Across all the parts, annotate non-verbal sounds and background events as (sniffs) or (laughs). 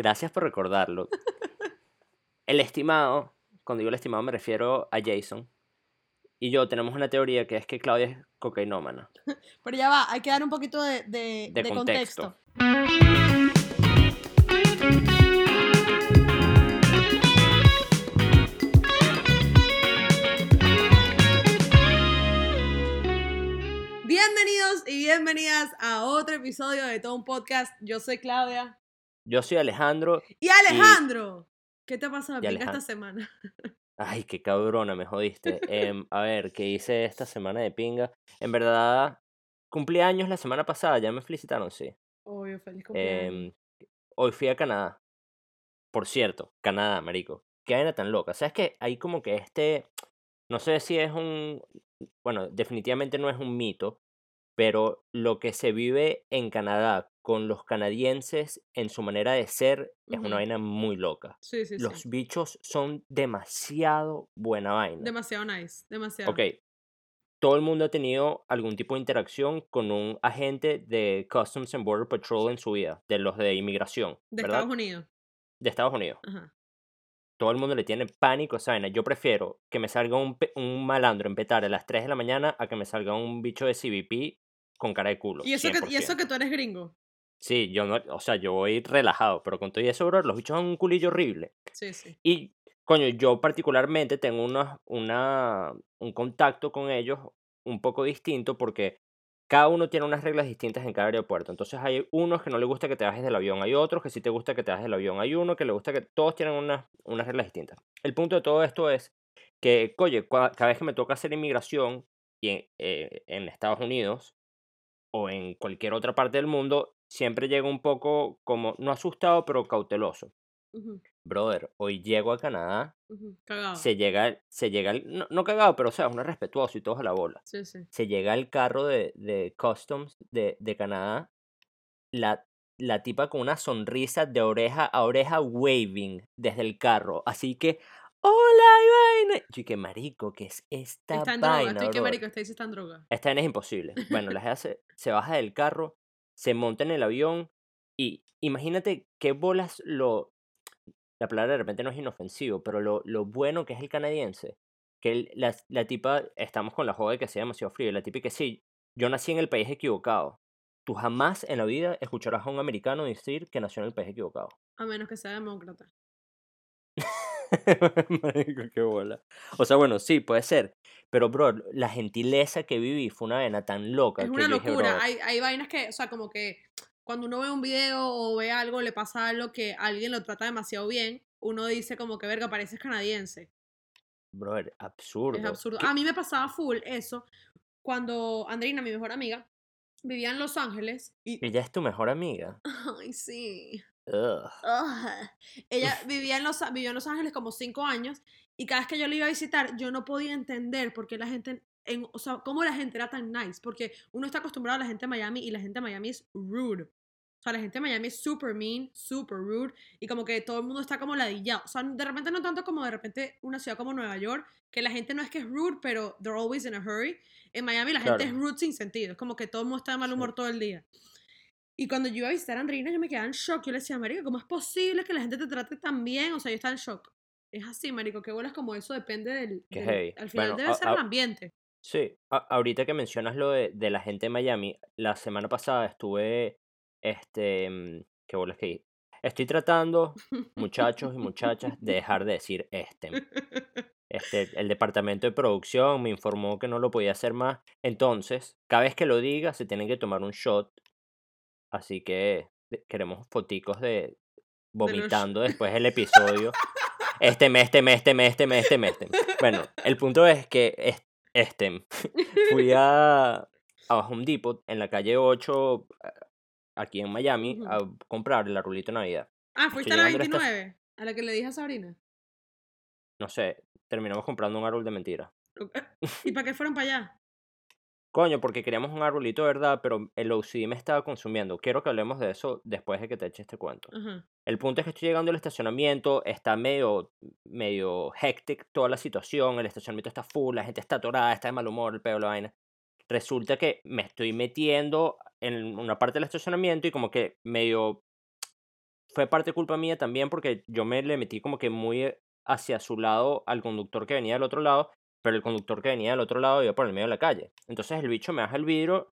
Gracias por recordarlo. El estimado, cuando digo el estimado me refiero a Jason. Y yo tenemos una teoría que es que Claudia es cocainómana. (laughs) Pero ya va, hay que dar un poquito de, de- De de contexto. contexto. Bienvenidos y bienvenidas a otro episodio de todo un podcast. Yo soy Claudia. Yo soy Alejandro. Y Alejandro, ¿qué te ha pasado esta semana? (laughs) Ay, qué cabrona, me jodiste. Em, a ver, ¿qué hice esta semana de pinga? En verdad, cumplí años la semana pasada, ya me felicitaron, sí. Obvio, feliz cumpleaños. Em, hoy fui a Canadá. Por cierto, Canadá, marico. Qué vaina tan loca. ¿Sabes que Hay como que este. No sé si es un. Bueno, definitivamente no es un mito. Pero lo que se vive en Canadá con los canadienses en su manera de ser es una vaina muy loca. sí, sí, Los sí. bichos son demasiado buena vaina. Demasiado nice, demasiado. Ok. Todo el mundo ha tenido algún tipo de interacción con un agente de Customs and Border Patrol en su vida, de los de inmigración, De ¿verdad? Estados Unidos. De Estados Unidos. Ajá. Todo el mundo le tiene pánico a esa vaina. Yo prefiero que me salga un, un malandro en petar a las 3 de la mañana a que me salga un bicho de CBP con cara de culo. Y eso, que, y eso 100%. que tú eres gringo. Sí, yo no, o sea, yo voy relajado, pero con todo eso, bro, los bichos son un culillo horrible. Sí, sí. Y, coño, yo particularmente tengo una, una, un contacto con ellos un poco distinto porque cada uno tiene unas reglas distintas en cada aeropuerto. Entonces hay unos que no le gusta que te bajes del avión, hay otros que sí te gusta que te bajes del avión, hay uno que le gusta que todos tienen unas, unas reglas distintas. El punto de todo esto es que, oye, cada vez que me toca hacer inmigración y en, eh, en Estados Unidos o en cualquier otra parte del mundo, siempre llego un poco como, no asustado, pero cauteloso. Brother, hoy llego a Canadá, Cagado. se llega, se llega, el- no, no cagado, pero o sea, uno es respetuoso y todos a la bola. Sí, sí. Se llega el carro de, de Customs de, de Canadá, la, la tipa con una sonrisa de oreja a oreja waving desde el carro. Así que, hola, y vaina. Yo, que marico, ¿qué es esta Está en droga. vaina, Estoy que marico, está en droga. Esta vaina es imposible. Bueno, la (laughs) se, se baja del carro, se monta en el avión y imagínate qué bolas lo... La palabra de repente no es inofensivo, pero lo, lo bueno que es el canadiense. Que la, la tipa, estamos con la joda que sea demasiado frío, la tipa que sí, yo nací en el país equivocado. Tú jamás en la vida escucharás a un americano decir que nació en el país equivocado. A menos que sea demócrata. Marico, qué bola. O sea, bueno, sí, puede ser. Pero, bro, la gentileza que viví fue una vena tan loca Es que una yo dije, locura. "Bro, Hay, hay vainas que, o sea, como que cuando uno ve un video o ve algo, le pasa algo que alguien lo trata demasiado bien, uno dice como que, verga, pareces canadiense. Brother, absurdo. Es absurdo. ¿Qué- A mí me pasaba full eso cuando Andreina, mi mejor amiga, vivía en Los Ángeles y... Ella es tu mejor amiga. (laughs) Ay, sí. Ugh. Ugh. Ella vivía en, los, vivió en Los Ángeles como cinco años y cada vez que yo la iba a visitar yo no podía entender por qué la gente, en, o sea, cómo la gente era tan nice, porque uno está acostumbrado a la gente de Miami y la gente de Miami es rude. O sea, la gente de Miami es super mean, super rude y como que todo el mundo está como ladillado. O sea, de repente no tanto como de repente una ciudad como Nueva York, que la gente no es que es rude, pero they're always in a hurry. En Miami la gente es rude sin sentido, es como que todo el mundo está de mal Sí. humor todo el día. Y cuando yo iba a visitar a Andreina, yo me quedaba en shock. Yo le decía, Marico, ¿cómo es posible que la gente te trate tan bien? O sea, yo estaba en shock. Es así, Marico, que bolas como eso depende del. Al final Bueno, debe a- ser a- el ambiente. Sí, a- ahorita que mencionas lo de, de la gente de Miami, la semana pasada estuve, este, mm, qué bolas que estoy tratando, muchachos y muchachas, de (laughs) dejar de decir este. Este, el departamento de producción me informó que no lo podía hacer más. Entonces, cada vez que lo diga, se tienen que tomar un shot. Así que queremos foticos de vomitando (laughs) después del episodio. Este mes, este mes, este mes, este mes, este mes. este. Bueno, el punto es que es- este, (laughs) fui a, a Home Depot en la calle 8, a- aquí en Miami, a comprar el arbolito de Navidad. ah, fuiste a la llegando a esta- 29, a la que le dije a Sabrina. No sé, terminamos comprando un árbol de mentira. ¿Y para qué fueron para allá? Coño, porque queríamos un arbolito verdad, pero el OCD me estaba consumiendo. Quiero que hablemos de eso después de que te eche este cuento. El punto es que estoy llegando al estacionamiento, está medio, medio hectic toda la situación, el estacionamiento está full, la gente está atorada, está de mal humor, el pedo, la vaina. Resulta que me estoy metiendo en una parte del estacionamiento y como que medio fue parte culpa mía también porque yo me le metí como que muy hacia su lado al conductor que venía del otro lado, pero el conductor que venía del otro lado iba por el medio de la calle. Entonces el bicho me baja el vidrio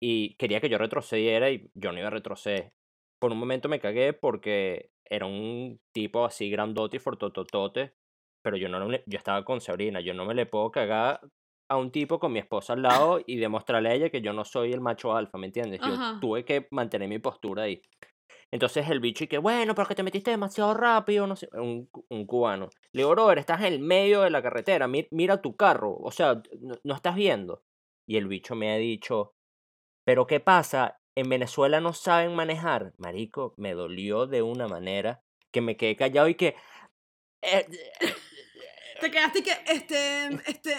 y quería que yo retrocediera y yo no iba a retroceder. Por un momento me cagué porque era un tipo así grandote y fortototote, pero yo no yo estaba con Sabrina, yo no me le puedo cagar a un tipo con mi esposa al lado y demostrarle a ella que yo no soy el macho alfa, ¿me entiendes? Yo tuve que mantener mi postura ahí. Entonces el bicho y que, bueno, pero que te metiste demasiado rápido, no sé, un, un cubano. Le digo, brother, estás en el medio de la carretera, mira tu carro, o sea, no, estás viendo. Y el bicho me ha dicho, pero ¿qué pasa? En Venezuela no saben manejar. Marico, me dolió de una manera que me quedé callado y que... Eh, te quedaste y que, este, (laughs) este...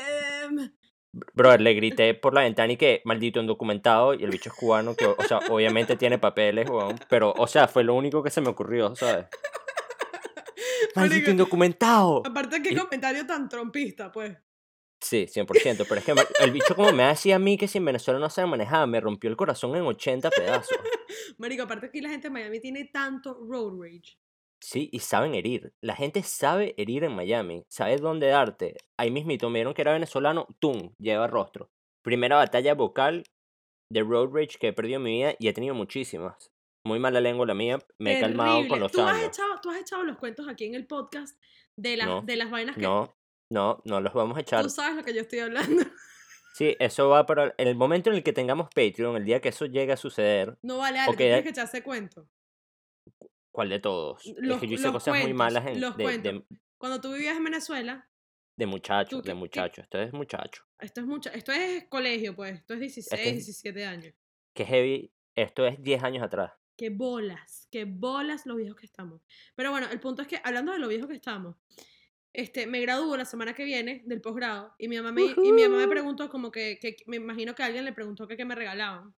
Brother, le grité por la ventana y que maldito indocumentado y el bicho es cubano que, o sea, obviamente tiene papeles, pero, o sea, fue lo único que se me ocurrió, ¿sabes? (laughs) Maldito indocumentado. Aparte, qué comentario tan trompista, pues. Sí, 100%, pero es que el bicho como me decía a mí que si en Venezuela no se manejaba, me rompió el corazón en 80 pedazos. (laughs) Marico, aparte que la gente en Miami tiene tanto road rage. Sí, y saben herir. La gente sabe herir en Miami, sabe dónde darte. Ahí mismito me vieron que era venezolano, ¡tum! Lleva rostro. Primera batalla vocal de Road Rage que he perdido en mi vida y he tenido muchísimas. Muy mala lengua la mía, me he calmado con los ¿Tú años. Has echado, ¿Tú has echado los cuentos aquí en el podcast de, las de las vainas que... No, no, no los vamos a echar. Tú sabes lo que yo estoy hablando. (laughs) Sí, eso va para en el momento en el que tengamos Patreon, el día que eso llegue a suceder. No vale, Ale, tienes que echarse cuento. ¿Cuál de todos? es que yo hice cosas muy malas en, los de, Cuando tú vivías en Venezuela. De muchacho, de muchacho. Esto es muchacho. Esto es mucho, esto es colegio, pues. Esto es 16, 17 años. Qué heavy. Esto es 10 años atrás. Qué bolas, qué bolas los viejos que estamos. Pero bueno, el punto es que, hablando de lo viejos que estamos, este, me gradúo la semana que viene del posgrado y mi mamá me, y mi mamá me preguntó como que, que, me imagino que alguien le preguntó que qué me regalaban.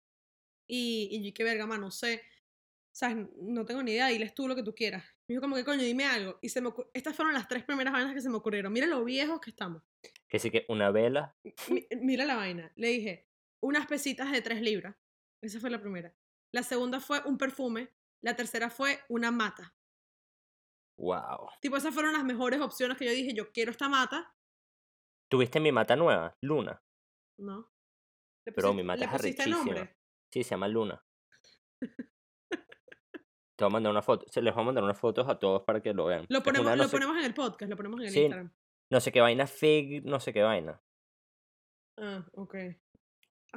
Y, y yo, qué verga, no sé. ¿Sabes? No tengo ni idea, diles tú lo que tú quieras. Me dijo como que coño, dime algo. Y se me estas fueron las tres primeras vainas que se me ocurrieron. Mira lo viejos que estamos. Que sí que una vela. mira la vaina. Le dije, unas pesitas de tres libras. Esa fue la primera. La segunda fue un perfume. La tercera fue una mata. Wow. Tipo, esas fueron las mejores opciones que yo dije, yo quiero esta mata. ¿Tuviste mi mata nueva, Luna? No. Pero mi mata es arrechísima. Sí, se llama Luna. (laughs) Te voy a mandar una foto. Se les voy a mandar unas fotos a todos para que lo vean. Lo ponemos, lo ponemos en el podcast, lo ponemos en el Instagram. No sé qué vaina, fig, no sé qué vaina. Ah, ok.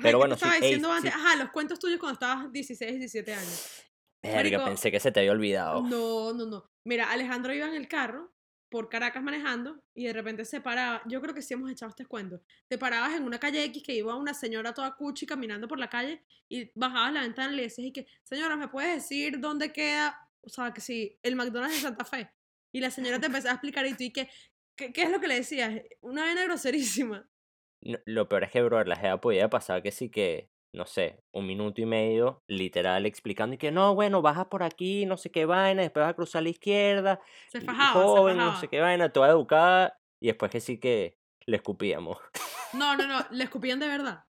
Pero bueno, estaba diciendo antes? Ajá, los cuentos tuyos cuando estabas 16, 17 años. Verga, pensé que se te había olvidado. No, no, no. Mira, Alejandro iba en el carro por Caracas manejando y de repente se paraba. Yo creo que sí hemos echado este cuento. Te parabas en una calle X que iba una señora toda cuchi caminando por la calle y bajabas la ventana y le decías y que, señora, ¿me puedes decir dónde queda? O sea, que sí, el McDonald's de Santa Fe. Y la señora te empezaba a explicar y tú y que, ¿qué, es lo que le decías? Una vena groserísima. lo peor es que, bro, la jeva podía pasar que sí que no sé, un minuto y medio, literal, explicando y que no, bueno, baja por aquí, no sé qué vaina, después vas a cruzar a la izquierda. Se fajaba, joven, no sé qué vaina, toda educada, y después que sí que le escupíamos. No, no, no, (laughs) le escupían de verdad.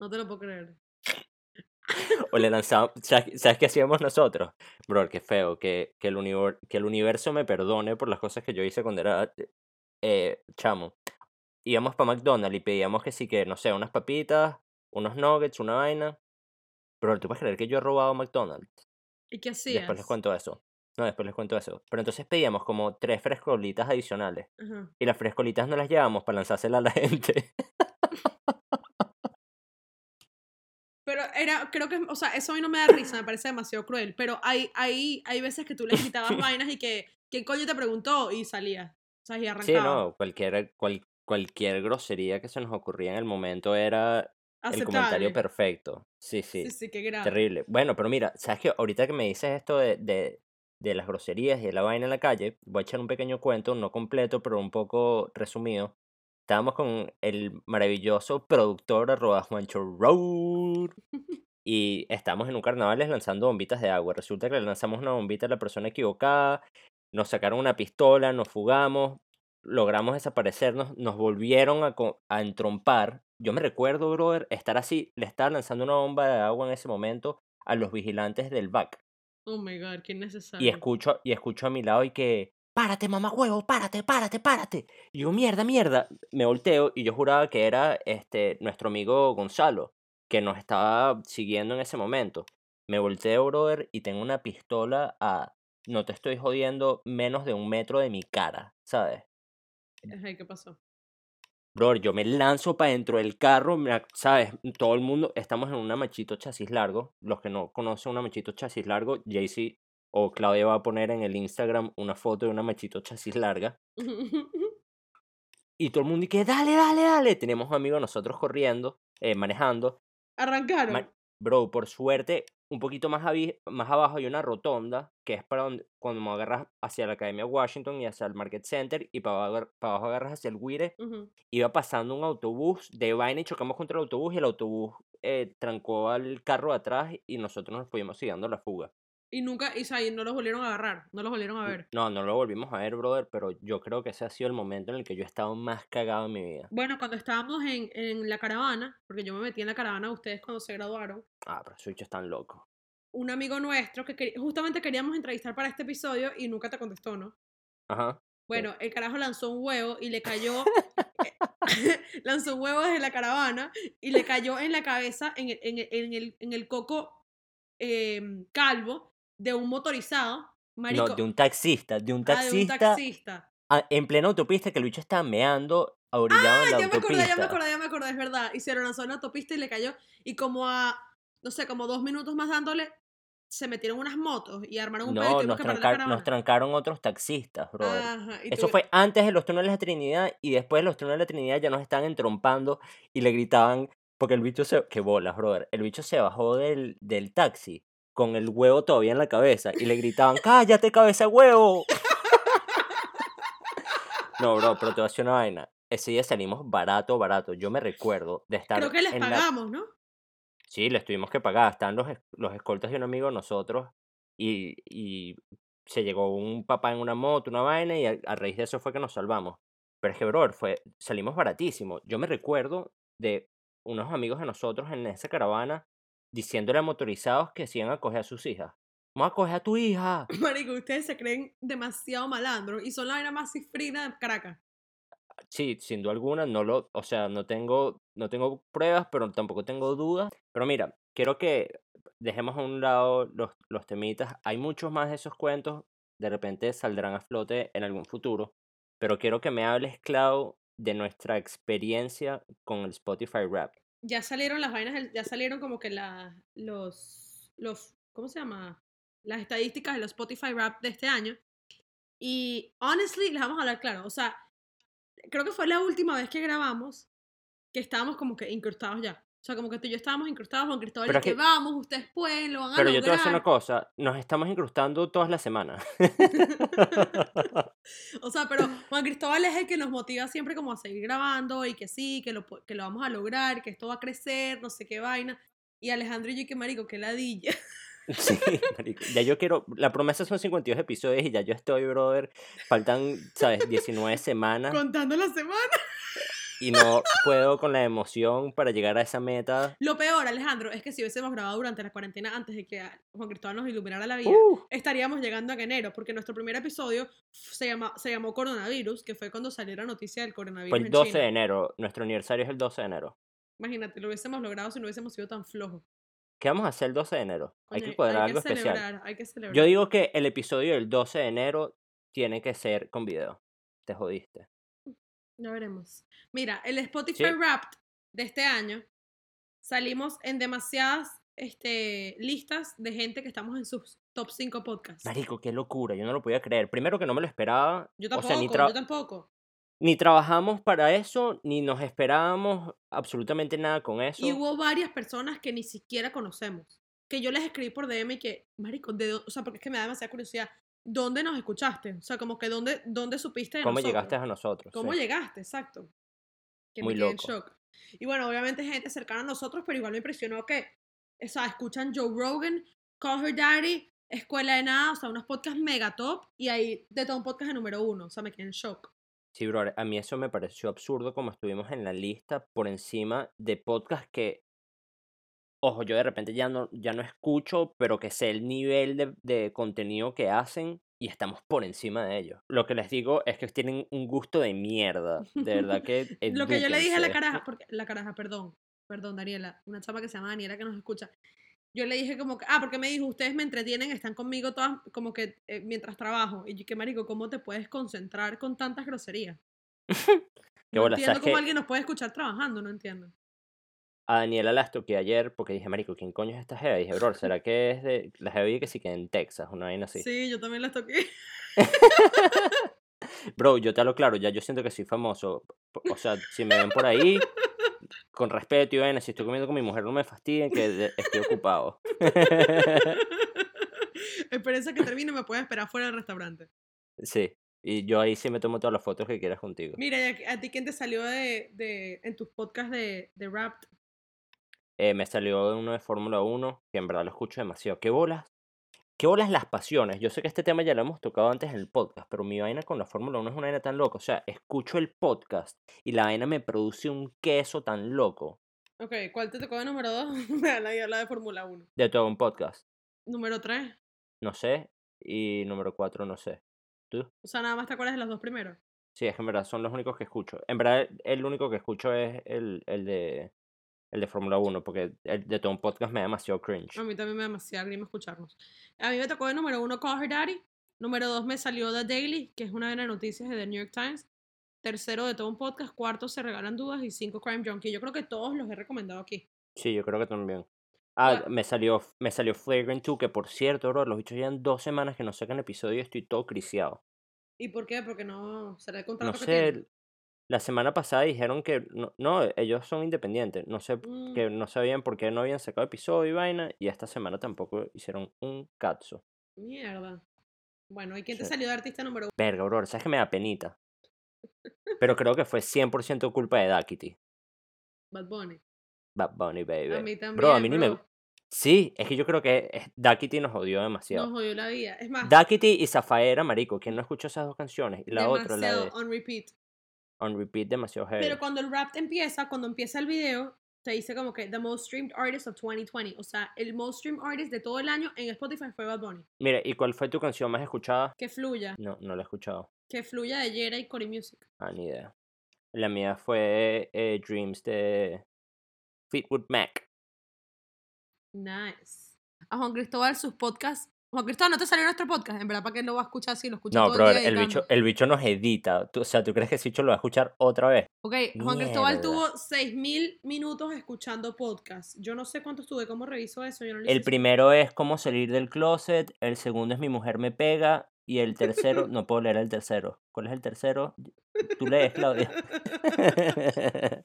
No te lo puedo creer. O le lanzamos, ¿sabes, qué hacíamos nosotros? Bro, qué feo, que, que, el que el universo me perdone por las cosas que yo hice cuando era eh, chamo íbamos para McDonald's y pedíamos que sí que, no sé, unas papitas, unos nuggets, una vaina. Pero tú puedes creer que yo he robado McDonald's. ¿Y qué hacías? Después les cuento eso. No, después les cuento eso. Pero entonces pedíamos como tres frescolitas adicionales. Y las frescolitas no las llevamos para lanzárselas a la (laughs) gente. Pero era, creo que, o sea, eso a mí no me da risa, me parece demasiado cruel. Pero hay, hay, hay veces que tú le quitabas (laughs) vainas y que, ¿quién coño te preguntó? Y salía. O sea, y arrancaba. Sí, no, cualquier, cual, cualquier grosería que se nos ocurría en el momento era el comentario perfecto. Sí, sí. Sí, sí, qué grave. Terrible. Bueno, pero mira, ¿sabes qué? Ahorita que me dices esto de, de, de las groserías y de la vaina en la calle, voy a echar un pequeño cuento, no completo, pero un poco resumido. Estábamos con el maravilloso productor arroba Juancho Road. (laughs) Y estamos en un carnaval lanzando bombitas de agua. Resulta que le lanzamos una bombita a la persona equivocada. Nos sacaron una pistola, nos fugamos logramos desaparecernos, nos volvieron a, a entrompar. Yo me recuerdo, brother, estar así, le estaba lanzando una bomba de agua en ese momento a los vigilantes del BAC. Oh my god, qué Y innecesario. escucho, y escucho a mi lado y que, párate, mamá huevo, párate, párate, párate. Y yo, mierda, mierda. Me volteo y yo juraba que era este, nuestro amigo Gonzalo, que nos estaba siguiendo en ese momento. Me volteo, brother, y tengo una pistola a, no te estoy jodiendo, menos de un metro de mi cara, ¿sabes? Ajá, ¿qué pasó? Brother, yo me lanzo para dentro del carro, ¿sabes? Todo el mundo, estamos en una machito chasis largo. Los que no conocen una machito chasis largo, Jaycee o Claudia va a poner en el Instagram una foto de una machito chasis larga. (laughs) Y todo el mundo dice, dale, dale, dale. Tenemos un amigo de nosotros corriendo, eh, manejando. Arrancaron. Ma- Bro, por suerte, un poquito más, más abajo hay una rotonda que es para donde, cuando agarras hacia la Academia Washington y hacia el Market Center y para abajo, para abajo agarras hacia el. Ujú. Iba pasando un autobús de vaina y chocamos contra el autobús y el autobús eh, trancó al carro de atrás y nosotros nos fuimos siguiendo la fuga. Y nunca, y, o sea, y no los volvieron a agarrar, no los volvieron a ver. No, no lo volvimos a ver, brother, pero yo creo que ese ha sido el momento en el que yo he estado más cagado en mi vida. Bueno, cuando estábamos en, en la caravana, porque yo me metí en la caravana de ustedes cuando se graduaron, Ah, pero esos están locos. un amigo nuestro que justamente queríamos entrevistar para este episodio y nunca te contestó, ¿no? Ajá. Bueno, el carajo lanzó un huevo y le cayó, (laughs) (laughs) lanzó un huevo desde la caravana y le cayó en la cabeza, en el, en el, en el, en el coco em, calvo de un motorizado, marico, No, de un taxista, de un ah, de un taxista taxista. ah, en plena autopista que el bicho estaba meando orillado en la Ah, ya me acordé, ya me autopista. acordé, ya me acordé, es verdad. Y se lo lanzó en la autopista y le cayó. Y como a, no sé, como dos minutos más dándole, se metieron unas motos y armaron un pedo y No, nos, que trancar- nos trancaron otros taxistas, y Eso fue antes de los túneles de Trinidad y después de los túneles de Trinidad ya nos estaban entrompando y le gritaban, porque el bicho se... ¡Qué bolas, brother! El bicho se bajó del, del taxi con el huevo todavía en la cabeza y le gritaban, ¡cállate, cabeza de huevo! No, bro, pero te voy a decir una vaina. Ese día salimos barato, barato. Yo me recuerdo de estar Creo que les en la- pagamos, ¿no? Sí, les tuvimos que pagar. Están los, los escoltas de un amigo de nosotros y, y se llegó un papá en una moto, una vaina, y a, a raíz de eso fue que nos salvamos. Pero es que, bro, fue, salimos baratísimo. Yo me recuerdo de unos amigos de nosotros en esa caravana diciéndole a motorizados que se iban a coger a sus hijas. Vamos a coger a tu hija. (laughs) Marico, ustedes se creen demasiado malandros y son la vaina más cifrina de Caracas. Sí, sin duda alguna, no lo, o sea, no tengo, no tengo pruebas, pero tampoco tengo dudas. Pero mira, quiero que dejemos a un lado los, los temitas. Hay muchos más de esos cuentos, de repente saldrán a flote en algún futuro. Pero quiero que me hables, Clau, de nuestra experiencia con el Spotify Rap. Ya salieron las vainas, ya salieron como que la, los, los, ¿cómo se llama? Las estadísticas de los Spotify Rap de este año. Y, honestly, les vamos a hablar claro. O sea, creo que fue la última vez que grabamos que estábamos como que incrustados ya. O sea, como que tú y yo estábamos incrustados, Juan Cristóbal, Pero es que que- vamos, ustedes pueden, lo van a Pero yo te voy a decir una cosa, nos estamos incrustando todas las semanas. (laughs) o sea, pero (laughs) Juan Cristóbal es el que nos motiva siempre como a seguir grabando y que sí, que lo, que lo vamos a lograr, que esto va a crecer, no sé qué vaina. Y Alejandro y yo, que marico, que ladilla. (laughs) Sí, marico. Ya yo quiero. La promesa son 52 episodios y ya yo estoy, brother. Faltan, ¿sabes? 19 semanas Contando la semana. Y no puedo con la emoción para llegar a esa meta. Lo peor, Alejandro, es que si hubiésemos grabado durante la cuarentena antes de que Juan Cristóbal nos iluminara la vida, Uh, estaríamos llegando a enero, porque nuestro primer episodio se, llama, se llamó Coronavirus, que fue cuando salió la noticia del coronavirus. fue el en 12 China. de enero. Nuestro aniversario es el 12 de enero. Imagínate, lo hubiésemos logrado si no hubiésemos sido tan flojos. ¿Qué vamos a hacer el 12 de enero? Hay que cuadrar hay algo que especial. celebrar, hay que celebrar. Yo digo que el episodio del 12 de enero tiene que ser con video. Te jodiste. Ya veremos. Mira, el Spotify Sí. Wrapped de este año salimos en demasiadas este, listas de gente que estamos en sus top 5 podcasts. Marico, qué locura. Yo no lo podía creer. Primero que no me lo esperaba. Yo o tampoco, sea, ni, tra- yo tampoco. ni trabajamos para eso, ni nos esperábamos absolutamente nada con eso. Y hubo varias personas que ni siquiera conocemos. Que yo les escribí por DM y que, marico, ¿de o sea, porque es que me da demasiada curiosidad. ¿Dónde nos escuchaste? O sea, como que ¿dónde, dónde supiste de ¿Cómo nosotros? llegaste a nosotros? ¿Cómo Sí. llegaste? Exacto. Que Muy me quedé en loco. shock. Y bueno, obviamente gente cercana a nosotros, pero igual me impresionó que, o sea, escuchan Joe Rogan, Call Her Daddy, Escuela de Nada, o sea, unos podcasts mega top, y ahí de todo un podcast de número uno, o sea, me quedé en shock. Sí, bro, a mí eso me pareció absurdo como estuvimos en la lista por encima de podcasts que ojo, yo de repente ya no, ya no escucho, pero que sé el nivel de, de contenido que hacen y estamos por encima de ellos. Lo que les digo es que tienen un gusto de mierda. De verdad que. (laughs) Lo que yo le dije a la caraja, porque la caraja, perdón, perdón, Daniela, una chapa que se llama Daniela que nos escucha. Yo le dije como que, ah, porque me dijo, ustedes me entretienen, están conmigo todas, como que eh, mientras trabajo. Y yo, que marico, ¿cómo te puedes concentrar con tantas groserías? (laughs) Qué No bola, entiendo ¿sabes cómo alguien nos puede escuchar trabajando, no entiendo. A Daniela la toqué ayer porque dije, Marico, ¿quién coño es esta jeva? Dije, bro, (laughs) ¿será que es de. La jeva que sí que en Texas, una vaina así. Sí, yo también las toqué. (laughs) Bro, yo te lo claro, ya yo siento que soy famoso. O sea, si me ven por ahí, con respeto y vaina, si estoy comiendo con mi mujer, no me fastidien que estoy ocupado. (laughs) Espérense que termine me pueden esperar fuera del restaurante. Sí. Y yo ahí sí me tomo todas las fotos que quieras contigo. Mira, ¿y a, ti quién te salió de, de en tus podcasts de, de rap? Eh, me salió uno de Fórmula 1, que en verdad lo escucho demasiado. ¿Qué bolas? ¿Qué bolas las pasiones? Yo sé que este tema ya lo hemos tocado antes en el podcast, pero mi vaina con la Fórmula 1 es una vaina tan loca. O sea, escucho el podcast y la vaina me produce un queso tan loco Ok, ¿cuál te tocó de número 2? (laughs) Nadie habla de Fórmula 1. de todo un podcast. Número 3. No sé. Y número 4, no sé. ¿Tú? O sea, nada más te acuerdas de los dos primeros. Sí, es que en verdad son los únicos que escucho. En verdad, el único que escucho es el, el de el de Fórmula 1, porque el de todo un podcast me da demasiado cringe. A mí también me da demasiado grima escucharnos. A mí me tocó de número 1 Call Her Daddy. Número 2 me salió The Daily, que es una de las noticias de The New York Times. Tercero de todo un podcast. Cuarto se regalan dudas. Y cinco Crime Junkie. Yo creo que todos los he recomendado aquí. Sí, yo creo que también. Ah, Bueno. me salió, me salió Flagrant 2, que por cierto, bro, los bichos llevan dos semanas que no sacan episodio y estoy todo criciado. ¿Y por qué? Porque no será el No contrato que sé. La semana pasada dijeron que no, no, ellos son independientes. No sé, Mm. que no sabían por qué no habían sacado episodio y vaina, y esta semana tampoco hicieron un cazzo. Mierda. Bueno, ¿y quién te salió de artista número 1? Verga, bro, sabes que me da penita. (laughs) Pero creo que fue 100% culpa de Dakity. Bad Bunny. Bad Bunny, baby. A mí también. Bro, a mí ni me. bro. Sí, es que yo creo que Dakity nos odió demasiado. Nos jodió la vida. Es más, Dakity y Zafaera, marico. ¿Quién no escuchó esas dos canciones? Y la otra, la de on repeat. On Repeat, demasiado heavy. Pero cuando el rap empieza, cuando empieza el video, te dice como que The Most Streamed Artist of 2020. O sea, el Most Streamed Artist de todo el año en Spotify fue Bad Bunny. Mira, ¿y cuál fue tu canción más escuchada? Que fluya. No, no la he escuchado. Que fluya de Yera y Cory Music. Ah, ni idea. La mía fue eh, Dreams de Fleetwood Mac. Nice. A Juan Cristóbal sus podcasts. Juan Cristóbal, ¿no te salió nuestro podcast? En verdad, ¿para qué lo va a escuchar si lo escucha No, todo pero el día el bicho, el bicho nos edita. Tú- o sea, ¿tú crees que ese bicho lo va a escuchar otra vez? Ok, Juan Cristóbal tuvo 6.000 minutos escuchando podcast. Yo no sé cuántos tuve, ¿cómo reviso eso? Yo no lo El primero es cómo salir del closet, el segundo es mi mujer me pega y el tercero, (laughs) no puedo leer el tercero. ¿Cuál es el tercero? Tú lees, Claudia. (laughs) (laughs)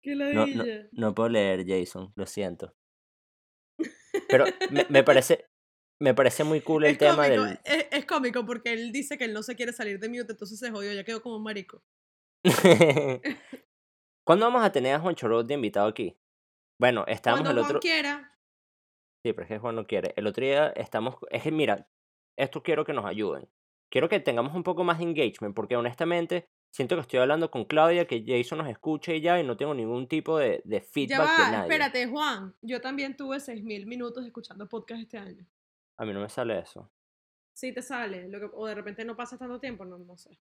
Qué No, no, no puedo leer, Jason, lo siento. Pero me, me parece me parece muy cool el Es tema cómico, del... es, es cómico porque él dice que él no se quiere salir de mute, entonces se jodió, ya quedó como un marico. (laughs) ¿Cuándo vamos a tener a Juan Chorot de invitado aquí? Bueno, estábamos Cuando el Juan otro... quiera, Sí, pero es que Juan no quiere. El otro día estamos... Es que mira, esto quiero que nos ayuden. Quiero que tengamos un poco más de engagement, porque honestamente siento que estoy hablando con Claudia, que Jason nos escuche y ya, y no tengo ningún tipo de, de ya feedback va, de nadie. espérate, Juan. Yo también tuve 6.000 minutos escuchando podcast este año. A mí no me sale eso. Sí te sale, lo que- o de repente no pasa tanto tiempo, no, no sé.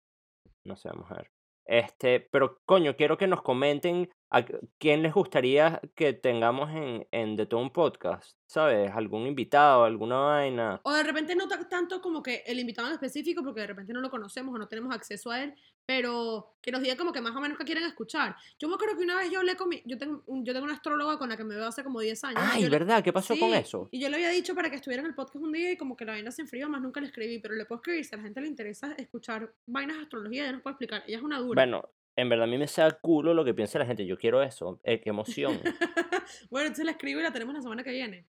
No sé, vamos a ver. Este, pero coño, quiero que nos comenten a qu- quién les gustaría que tengamos en, en The Tone Podcast, ¿sabes? Algún invitado, alguna vaina. O de repente no ta- tanto como que el invitado en específico, porque de repente no lo conocemos o no tenemos acceso a él, pero que nos diga como que más o menos que quieren escuchar. Yo me acuerdo que una vez yo hablé con mi, yo tengo, yo tengo una astróloga con la que me veo hace como 10 años. Ay, yo le- ¿verdad? ¿Qué pasó con Sí, eso? Y yo le había dicho para que estuviera en el podcast un día y como que la vaina se enfrió, más nunca le escribí, pero le puedo escribir si a la gente le interesa escuchar vainas de astrología, ella nos puede explicar. Ella es una dura. Bueno, en verdad a mí me saca culo lo que piensa la gente. Yo quiero eso. Eh, qué emoción. (laughs) bueno, entonces la escribo y la tenemos la semana que viene.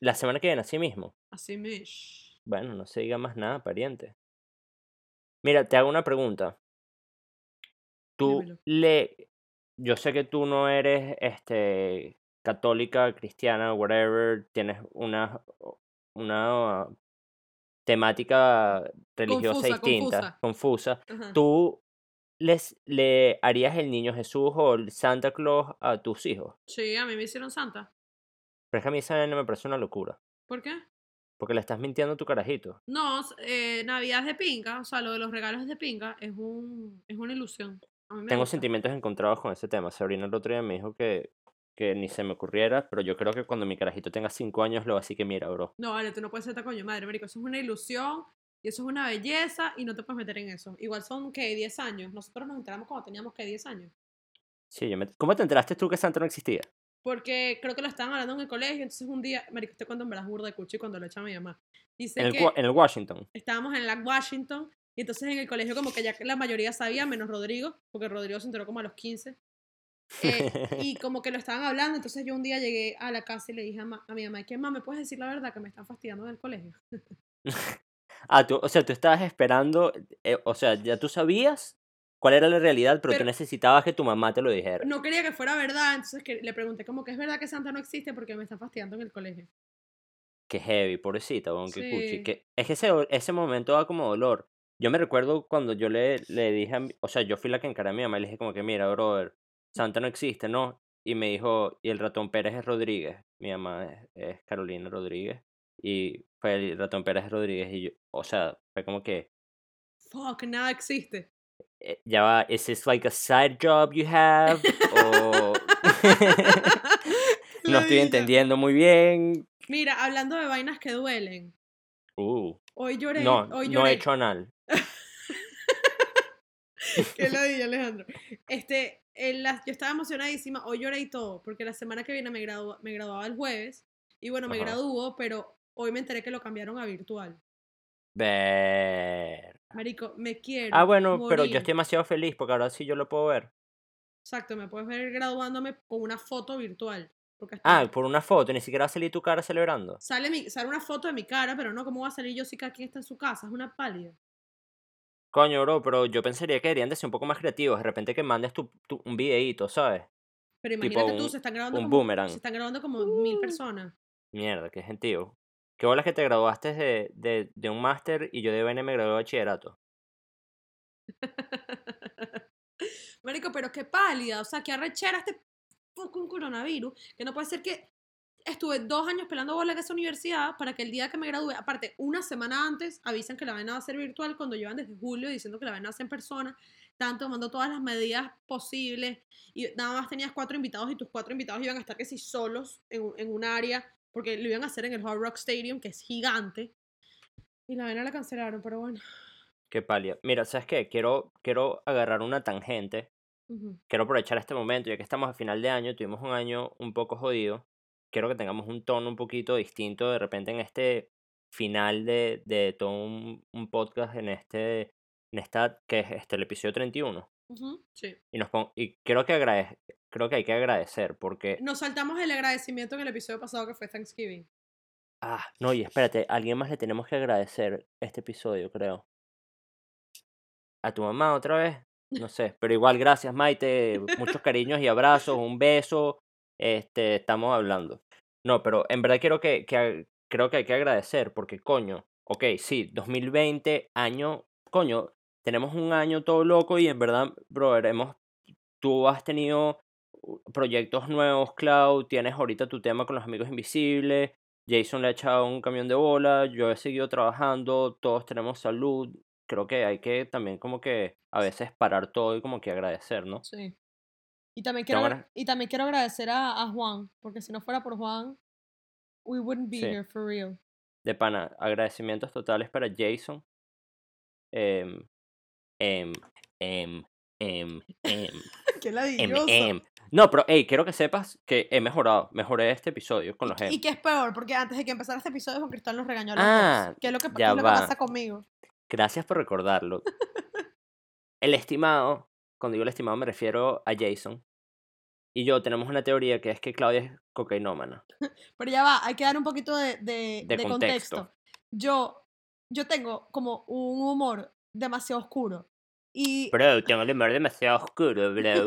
La semana que viene, así mismo. Así mish. Bueno, no se diga más nada, pariente. Mira, te hago una pregunta. Tú Dímelo. le... Yo sé que tú no eres este católica, cristiana, whatever, tienes una, una temática religiosa Confusa, distinta, confusa. Ajá. ¿Tú les le harías el niño Jesús o el Santa Claus a tus hijos? Sí, a mí me hicieron santa. Pero es que a mí esa vaina me parece una locura. ¿Por qué? Porque le estás mintiendo a tu carajito. No, eh, Navidad es de pinga, o sea, lo de los regalos es de pinga, es, un, es una ilusión. Tengo gusta. sentimientos encontrados con ese tema. Sabrina el otro día me dijo que, que ni se me ocurriera, pero yo creo que cuando mi carajito tenga 5 años lo así que mira, bro. No, vale, tú no puedes ser tan coño madre, marico. Eso es una ilusión y eso es una belleza y no te puedes meter en eso. Igual son, ¿qué? 10 años. Nosotros nos enteramos cuando teníamos, ¿qué? 10 años. Sí, yo me- ¿Cómo te enteraste tú que Santa no existía? Porque creo que lo estaban hablando en el colegio, entonces un día, marico, este cuando verdad es burda de cuchi cuando lo echa mi mamá. Dice En el, que en el Washington. estábamos en la Washington y entonces en el colegio como que ya la mayoría sabía, menos Rodrigo, porque Rodrigo se enteró como a los 15. eh, (laughs) y como que lo estaban hablando, entonces yo un día llegué a la casa y le dije a, ma- a mi mamá, ¿qué mamá me puedes decir la verdad que me están fastidiando en el colegio? (laughs) Ah, tú, o sea, tú estabas esperando, eh, o sea, ya tú sabías cuál era la realidad, pero, tú Pero- necesitabas que tu mamá te lo dijera. No quería que fuera verdad, entonces que le pregunté como que es verdad que Santa no existe porque me están fastidiando en el colegio. Qué heavy, pobrecita, cuchi. Sí. Que, es que ese, ese momento da como dolor. Yo me recuerdo cuando yo le, le dije a mi, o sea, yo fui la que encaré a mi mamá y le dije como que, mira, brother, Santa no existe, ¿no? Y me dijo, y el ratón Pérez es Rodríguez. Mi mamá es, es Carolina Rodríguez. Y fue el ratón Pérez Rodríguez y yo, o sea, fue como que, Fuck, nada existe. eh, ya va, ¿is this like a side job you have? O... (laughs) (laughs) no estoy entendiendo muy bien. Mira, hablando de vainas que duelen. Uh, Hoy lloré. no, hoy no lloré. he hecho anal. (laughs) Qué ladilla, Alejandro. Este, en las- yo estaba emocionadísima. Hoy lloré y todo, porque la semana que viene me, gradu- me graduaba el jueves. Y bueno, me Ajá. graduó, pero hoy me enteré que lo cambiaron a virtual. Ver. Marico, me quiero. Ah, bueno, pero yo estoy demasiado feliz porque ahora sí yo lo puedo ver. Exacto, me puedes ver graduándome con una foto virtual. Porque Ah, por una foto, ni siquiera va a salir tu cara celebrando. sale, mi, sale una foto de mi cara, pero no, ¿cómo va a salir yo si cada quien está en su casa? Es una pálida. Coño, bro, pero yo pensaría que deberían de ser un poco más creativos. De repente que mandes tu, tu- un videíto, ¿sabes? Pero Tipo imagínate tú, un- se están grabando un como, boomerang. se están grabando como mil Uh. personas. Mierda, qué gentío. Qué bolas que te graduaste de, de, un máster y yo de vaina me gradué de bachillerato. (laughs) Marico, pero qué pálida, o sea, qué arrechera este fucking coronavirus, que no puede ser que estuve dos años pelando bola en esa universidad para que el día que me gradúe, aparte, una semana antes, avisan que la vaina va a ser virtual cuando llevan desde julio diciendo que la vaina va a ser en persona, estaban tomando todas las medidas posibles y nada más tenías cuatro invitados y tus cuatro invitados iban a estar que si solos en, un- en un área, porque lo iban a hacer en el Hard Rock Stadium, que es gigante, y la vaina la cancelaron, pero bueno. Qué palia. Mira, ¿sabes qué? Quiero, quiero agarrar una tangente. Quiero aprovechar este momento, ya que estamos a final de año, tuvimos un año un poco jodido. Quiero que tengamos un tono un poquito distinto de repente en este final de, de todo un, un podcast en este, en esta, que es este, el episodio 31. Sí. Y, nos y creo, que creo que hay que agradecer porque... Nos saltamos el agradecimiento en el episodio pasado que fue Thanksgiving. Ah, no, y espérate, a alguien más le tenemos que agradecer este episodio, creo. ¿A tu mamá otra vez? No sé, pero igual gracias Maite, muchos (laughs) cariños y abrazos, un beso, este, estamos hablando. No, pero en verdad quiero que, que creo que hay que agradecer porque coño, ok, sí, 2020, año, coño, tenemos un año todo loco y en verdad, brother, hemos, tú has tenido proyectos nuevos, Cloud, tienes ahorita tu tema con los amigos invisibles, Jason le ha echado un camión de bola, yo he seguido trabajando, todos tenemos salud. Creo que hay que también como que a veces parar todo y como que agradecer, ¿no? Sí. Y también quiero, y también quiero agradecer a, a Juan, porque si no fuera por Juan, we wouldn't be Sí. here for real. De pana, agradecimientos totales para Jason. Em, em, em, em, em, (laughs) Qué em, ladilloso. em. No, pero hey, quiero que sepas que he mejorado. Mejoré este episodio con los em. Y que es peor, porque antes de que empezara este episodio, Juan Cristal nos regañó a los Ah, dos. ¿Qué es lo que, qué ya es lo que va. pasa conmigo? Gracias por recordarlo. (laughs) El estimado, cuando digo el estimado me refiero a Jason. Y yo tenemos una teoría que es que Claudia es cocainómana. (laughs) Pero ya va, hay que dar un poquito de, de- De de contexto. contexto. Yo, yo tengo como un humor demasiado oscuro. Y. Bro, tengo el humor demasiado oscuro, bro.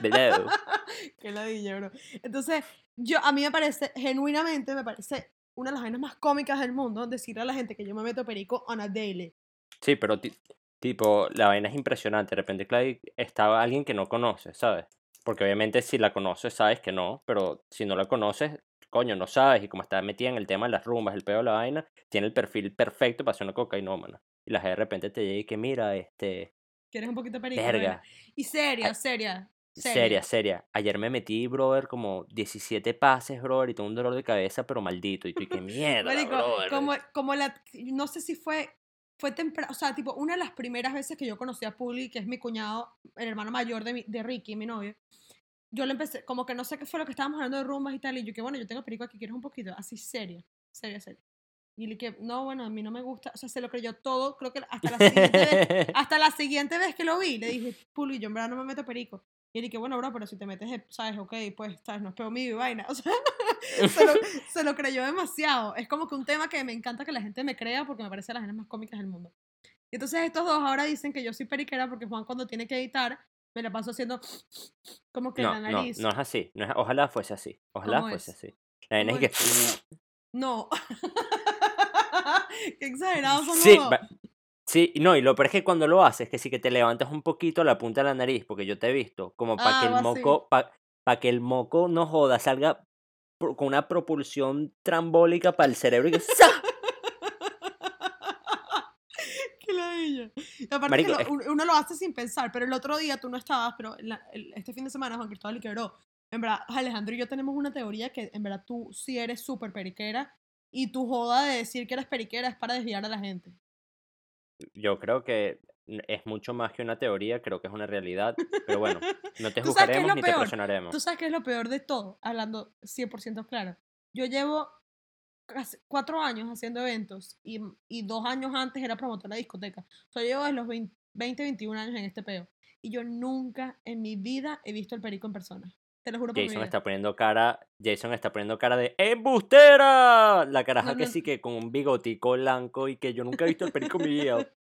Bro. (laughs) Qué ladilla, bro. Entonces, yo, a mí me parece, genuinamente, me parece una de las vainas más cómicas del mundo decirle a la gente que yo me meto perico on a daily. Sí, pero ti- Tipo, la vaina es impresionante. De repente, Clay, estaba alguien que no conoces, ¿sabes? Porque obviamente si la conoces, sabes que no, pero si no la conoces, coño, no sabes. Y como está metida en el tema de las rumbas, el pedo de la vaina, tiene el perfil perfecto para ser una cocainómana. Y la gente de repente te llega y que mira, este. ¿Quieres un poquito de perico? Verga. Y seria, Ay, seria. Seria, seria. Ayer me metí, brother, como 17 pases, brother, y tengo un dolor de cabeza, pero maldito. Y tú, qué (laughs) mierda, Marico, brother. como, como la, no sé si fue, fue temprano, o sea, tipo, una de las primeras veces que yo conocí a Puli, que es mi cuñado, el hermano mayor de, mi- de Ricky, mi novio, yo le empecé, como que no sé qué fue lo que estábamos hablando de rumbas y tal, y yo que bueno, yo tengo perico aquí, ¿quieres un poquito? Así seria, seria, seria. Y le que, no, bueno, a mí no me gusta, o sea, se lo creyó todo, creo que hasta la siguiente vez, (laughs) hasta la siguiente vez que lo vi, le dije, Puli, yo en verdad no me meto perico. Y él que bueno, bro, pero si te metes, eh, sabes, ok, pues, sabes, no es peor mío y vaina. (laughs) O sea, se lo, se lo creyó demasiado. Es como que un tema que me encanta que la gente me crea porque me parece las genes más cómicas del mundo. Y entonces estos dos ahora dicen que yo soy periquera porque Juan cuando tiene que editar me la paso haciendo (sniffs) como que No, la no, nariz. no es así. No es- ojalá fuese así. Ojalá ¿Cómo fuese es? así. La vaina ¿Cómo es que. No. (laughs) Qué exagerados son Sí, sí, no, y lo peor es que cuando lo haces, que sí que te levantas un poquito la punta de la nariz, porque yo te he visto, como para Ah, que el va así. moco, para que el moco no joda, salga con una propulsión trambólica para el cerebro y que ¡za! (laughs) Qué ladilla. Aparte Marico, que es- lo- un- uno lo hace sin pensar, pero el otro día tú no estabas, pero la- el- este fin de semana Juan Cristóbal y quebró. En verdad, Alejandro y yo tenemos una teoría que en verdad tú sí eres súper periquera y tu joda de decir que eres periquera es para desviar a la gente. Yo creo que es mucho más que una teoría, creo que es una realidad, pero bueno, (laughs) no te ¿Tú sabes qué es juzgaremos ni te peor? presionaremos. Tú sabes que es lo peor de todo, hablando 100% claro. Yo llevo casi cuatro años haciendo eventos y, y dos años antes era promotora de discoteca. O sea, llevo desde los 20, 20, 21 años en este peo. Y yo nunca en mi vida he visto el perico en persona. Te lo juro por mi Jason vida. está poniendo cara, Jason está poniendo cara de ¡Embustera! La caraja No, que no. sí que con un bigotico blanco y que yo nunca he visto el perico en mi vida. (laughs)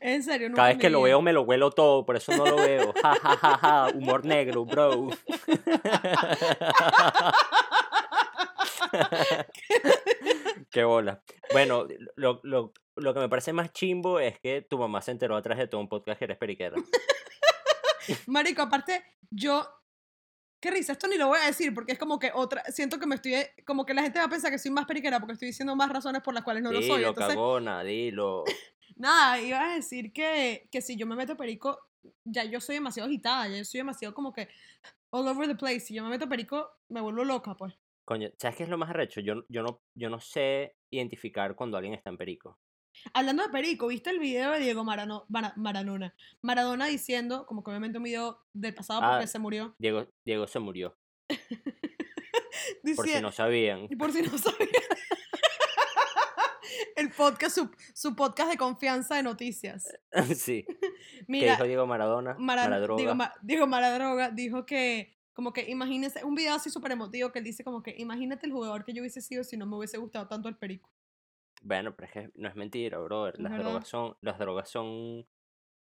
En serio, nunca Cada vez que lo veo me lo huelo todo, por eso no lo veo. Ja, ja, ja, ja. Humor negro, bro. (laughs) (laughs) Qué bola. Bueno, lo, lo, lo que me parece más chimbo es que tu mamá se enteró atrás de todo un podcast que eres periquera. Marico, aparte, yo. Qué risa, esto ni lo voy a decir porque es como que otra. Siento que me estoy. Como que la gente va a pensar que soy más periquera porque estoy diciendo más razones por las cuales no lo soy. Dilo, cagona, dilo. (laughs) Nada, iba a decir que, que si yo me meto perico, ya yo soy demasiado agitada, ya yo soy demasiado como que all over the place. Si yo me meto perico, me vuelvo loca, pues. Coño, ¿sabes qué es lo más arrecho? Yo, yo, no, yo no sé identificar cuando alguien está en perico. Hablando de perico, ¿viste el video de Diego Marano, Mara- Maradona? Maradona diciendo, como que obviamente un video del pasado porque Ah, se murió, Diego, Diego se murió, (laughs) por si no sabían. y por si no sabían, (laughs) el podcast, su, su podcast de confianza de noticias. (laughs) sí. ¿Qué Mira, dijo Diego Maradona? Mara- Maradroga. digo, Ma- digo, Maradroga dijo que, como que imagínense, un video así súper emotivo que él dice como que imagínate el jugador que yo hubiese sido si no me hubiese gustado tanto el perico. Bueno, pero es que no es mentira, brother. Las verdad. drogas son, las drogas son,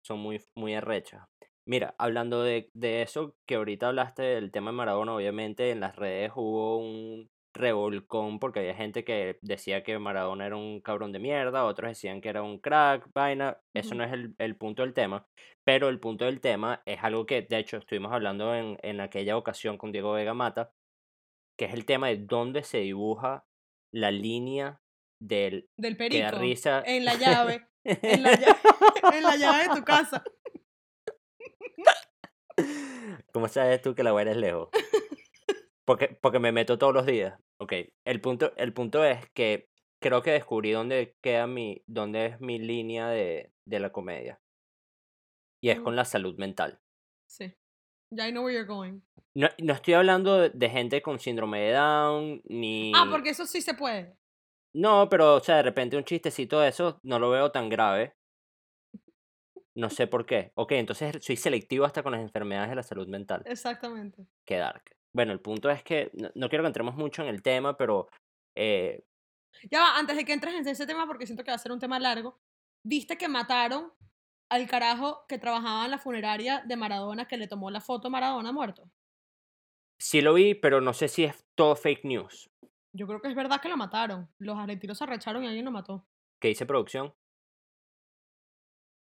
son muy, muy arrechas. Mira, hablando de, de eso, que ahorita hablaste del tema de Maradona, obviamente en las redes hubo un revolcón porque había gente que decía que Maradona era un cabrón de mierda, otros decían que era un crack, vaina. Eso no es el, el punto del tema. Pero el punto del tema es algo que, de hecho, estuvimos hablando en, en aquella ocasión con Diego Vega Mata, que es el tema de dónde se dibuja la línea del Del que da risa. En la llave. (laughs) En la llave, (laughs) en la llave de tu casa. (laughs) ¿Cómo sabes tú que la guaira es lejos? Porque, porque me meto todos los días. Ok, el punto, el punto es que creo que descubrí dónde queda mi, dónde es mi línea de, de la comedia. Y es con Ujú. la salud mental. Sí. Ya I know where you're going. No, no estoy hablando de, de gente con síndrome de Down, ni... Ah, porque eso sí se puede. No, pero, o sea, de repente un chistecito de eso no lo veo tan grave. No sé por qué. Ok, entonces soy selectivo hasta con las enfermedades de la salud mental. Exactamente. que dark. Bueno, el punto es que no, no quiero que entremos mucho en el tema, pero eh, Ya va, antes de que entres en ese tema, porque siento que va a ser un tema largo, ¿viste que mataron al carajo que trabajaba en la funeraria de Maradona que le tomó la foto Maradona muerto? sí lo vi, pero no sé si es todo fake news. Yo creo que es verdad que lo mataron. Los argentinos se arrecharon y alguien lo mató. ¿Qué dice producción?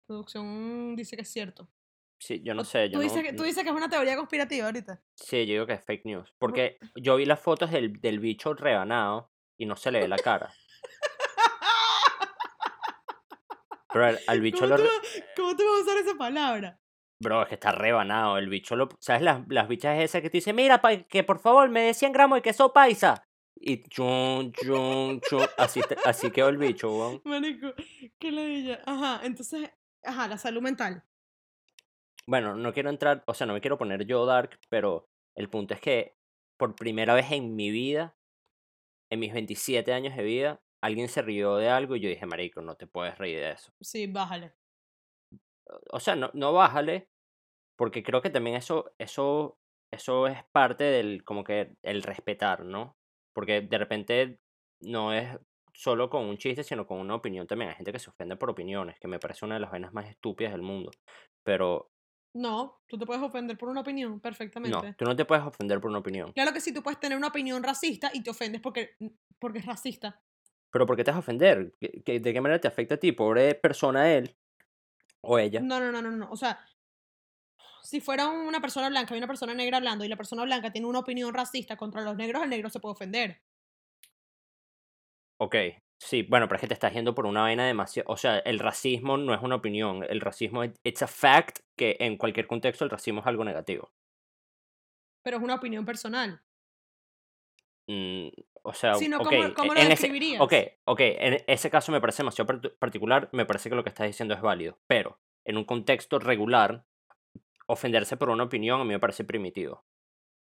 Producción dice que es cierto. Sí, yo no sé. Yo Tú no- dices, que, tú dices que es una teoría conspirativa ahorita. Sí, yo digo que es fake news. Porque yo vi las fotos del, del bicho rebanado y no se le ve la cara. (laughs) Pero al, al bicho ¿Cómo lo... tú, ¿Cómo tú vas a usar esa palabra? Bro, es que está rebanado. El bicho lo... ¿Sabes las, las bichas esas que te dicen, mira, pa- que por favor me dé 100 gramos de queso paisa? Y chun, chun, chun. Así, te- así quedó el bicho, weón. Marico, qué ladilla. Ajá, entonces, ajá, la salud mental. Bueno, no quiero entrar, o sea, no me quiero poner yo dark, pero el punto es que por primera vez en mi vida, en mis 27 años de vida, alguien se rió de algo y yo dije, marico, no te puedes reír de eso. Sí, bájale. O sea, no, no bájale, porque creo que también eso, eso, eso es parte del, como que, el respetar, ¿no? Porque de repente no es solo con un chiste, sino con una opinión también. Hay gente que se ofende por opiniones, que me parece una de las vainas más estúpidas del mundo. Pero No, tú te puedes ofender por una opinión no, perfectamente. tú no te puedes ofender por una opinión. Claro que sí, tú puedes tener una opinión racista y te ofendes porque, porque es racista. Pero ¿por qué te vas a ofender? ¿Qué- qué- ¿De qué manera te afecta a ti? Pobre persona él o ella. No, no, no, no, no. O sea, si fuera una persona blanca y una persona negra hablando y la persona blanca tiene una opinión racista contra los negros, el negro se puede ofender. Ok, sí, bueno, pero es que te estás yendo por una vaina demasiado... O sea, el racismo no es una opinión. El racismo es it's a fact que en cualquier contexto el racismo es algo negativo. Pero es una opinión personal. Mm, o sea, Sino, ok, ¿cómo- cómo lo en ese, describirías? ok, ok, en ese caso me parece demasiado particular, me parece que lo que estás diciendo es válido, pero en un contexto regular, ofenderse por una opinión a mí me parece primitivo.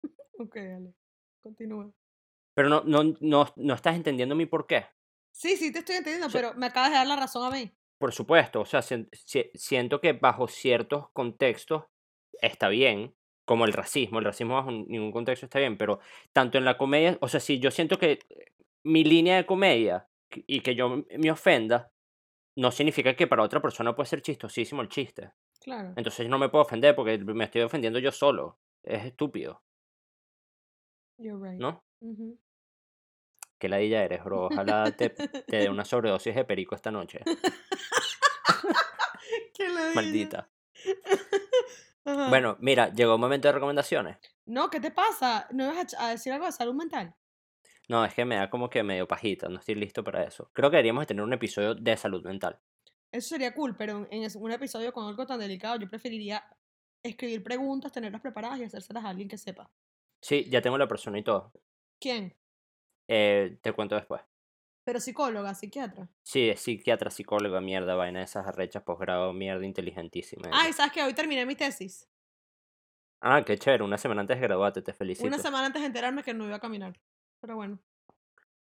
(laughs) Ok, dale. Continúa. Pero no, no, no, no estás entendiendo mi por qué. Sí, sí, te estoy entendiendo, pero me acabas de dar la razón a mí. Por supuesto, o sea, sien- si- siento que bajo ciertos contextos está bien, como el racismo, el racismo bajo ningún contexto está bien, pero tanto en la comedia, o sea, si yo siento que eh, mi línea de comedia y que yo me ofenda, no significa que para otra persona puede ser chistosísimo el chiste. Claro. Entonces no me puedo ofender porque me estoy ofendiendo yo solo. Es estúpido, You're right. ¿no? Qué ladilla eres, bro. Ojalá te, te dé una (laughs) sobredosis de perico esta noche. (laughs) Qué ladilla. Maldita. (laughs) Ajá. Bueno, mira, llegó un momento de recomendaciones. No, ¿qué te pasa? ¿No ibas a, decir algo de salud mental? No, es que me da como que medio pajita, no estoy listo para eso. Creo que deberíamos de tener un episodio de salud mental. Eso sería cool, pero en un episodio con algo tan delicado, yo preferiría escribir preguntas, tenerlas preparadas y hacérselas a alguien que sepa. Sí, ya tengo la persona y todo. ¿Quién? Eh, te cuento después. Pero psicóloga, psiquiatra. Sí, es psiquiatra, psicóloga, mierda, vaina de esas arrechas, posgrado, mierda, inteligentísima. Ay, ¿sabes que Hoy terminé mi tesis. Ah, qué chévere, una semana antes de graduarte, te felicito. Una semana antes de enterarme que no iba a caminar. Pero bueno.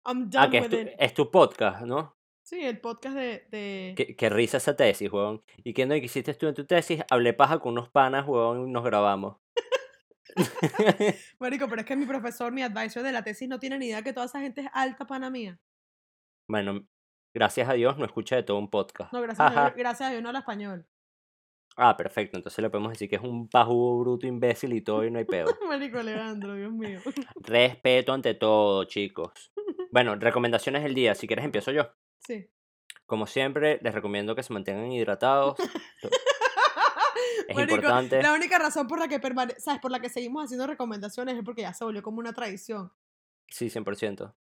I'm Ah, done que es with tu, it. es tu podcast, ¿no? Sí, el podcast de... de... Qué, qué risa esa tesis, weón. ¿Y qué no que hiciste tú en tu tesis? Hablé paja con unos panas, weón, y nos grabamos. (laughs) Marico, pero es que mi profesor, mi advisor de la tesis no tiene ni idea que toda esa gente es alta pana mía. bueno, gracias a Dios no escuché de todo un podcast. No, gracias a. Dios, gracias a Dios no habla español. Ah, perfecto. Entonces le podemos decir que es un pajú bruto imbécil y todo y no hay pedo. (laughs) Marico Alejandro, Dios mío. (laughs) Respeto ante todo, chicos. Bueno, recomendaciones del día. Si quieres empiezo yo. Sí. Como siempre, les recomiendo que se mantengan hidratados. (laughs) Es Marico, importante. La única razón por la que ¿sabes? Por la que seguimos haciendo recomendaciones es porque ya se volvió como una tradición. Sí, 100%.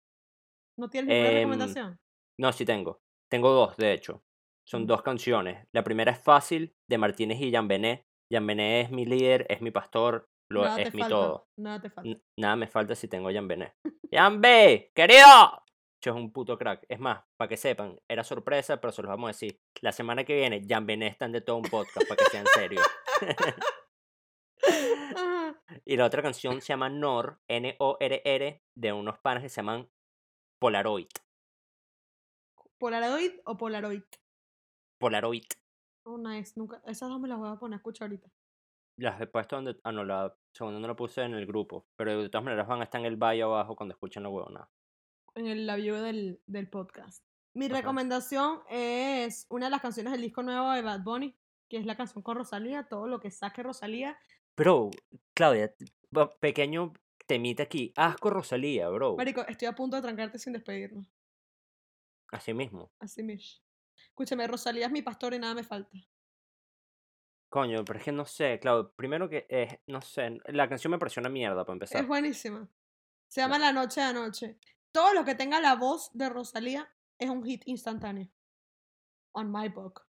¿No tienes ninguna Em, recomendación? No, sí tengo. Tengo dos, de hecho. Son dos canciones. La primera es Fácil, de Martínez y Jan Bené. Jan Bené es mi líder, es mi pastor, lo, Nada es mi falta. todo. Nada te falta. N- Nada me falta si tengo a Jan Bené. ¡Jan B! ¡Querido! Es un puto crack. Es más, para que sepan, era sorpresa, pero se los vamos a decir. La semana que viene, Jan Bené está de todo un podcast, para que sean serios. (laughs) Y la otra canción se llama Nor, N-O-R-R, de unos panas que se llaman Polaroid. ¿Polaroid o Polaroid? Polaroid. Oh, nice. Nunca... Esas dos me las voy a poner a escuchar ahorita. Las he puesto donde. Ah, no, la segunda no la puse en el grupo. Pero de todas maneras van a estar en el bio abajo cuando escuchen la huevona. En el la view del, del podcast. Mi Ajá. recomendación es una de las canciones del disco nuevo de Bad Bunny, que es la canción con Rosalía. Todo lo que saque Rosalía. Bro, Claudia, pequeño temita aquí. Asco Rosalía, bro. Marico, estoy a punto de trancarte sin despedirnos. Así mismo. Así mismo. Escúchame, Rosalía es mi pastor y nada me falta. Coño, pero es que no sé, claro, primero que, eh, no sé, la canción me pareció una mierda para Es empezar. buenísima. Se No. llama La Noche de Anoche. Todo lo que tenga la voz de Rosalía es un hit instantáneo. On my book.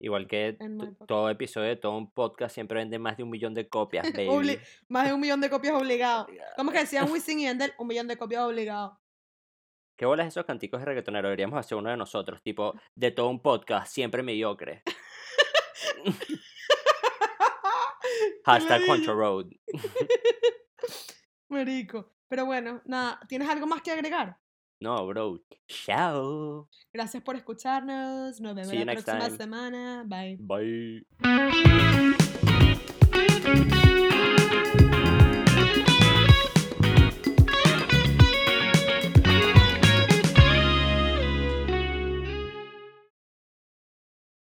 Igual que todo episodio de todo un podcast siempre vende más de un millón de copias, (laughs) baby. Más de un millón de copias obligado. ¿Cómo que decían (laughs) Wisin y Yandel? Un millón de copias obligado. ¿Qué bolas esos canticos de reggaetonero? Deberíamos hacer uno de nosotros, tipo, de todo un podcast, siempre mediocre. (laughs) Hashtag ladilla. Road. Marico. Pero bueno, nada, ¿tienes algo más que agregar? No, bro. Chao. Gracias por escucharnos. Nos vemos la próxima semana. Bye. Bye.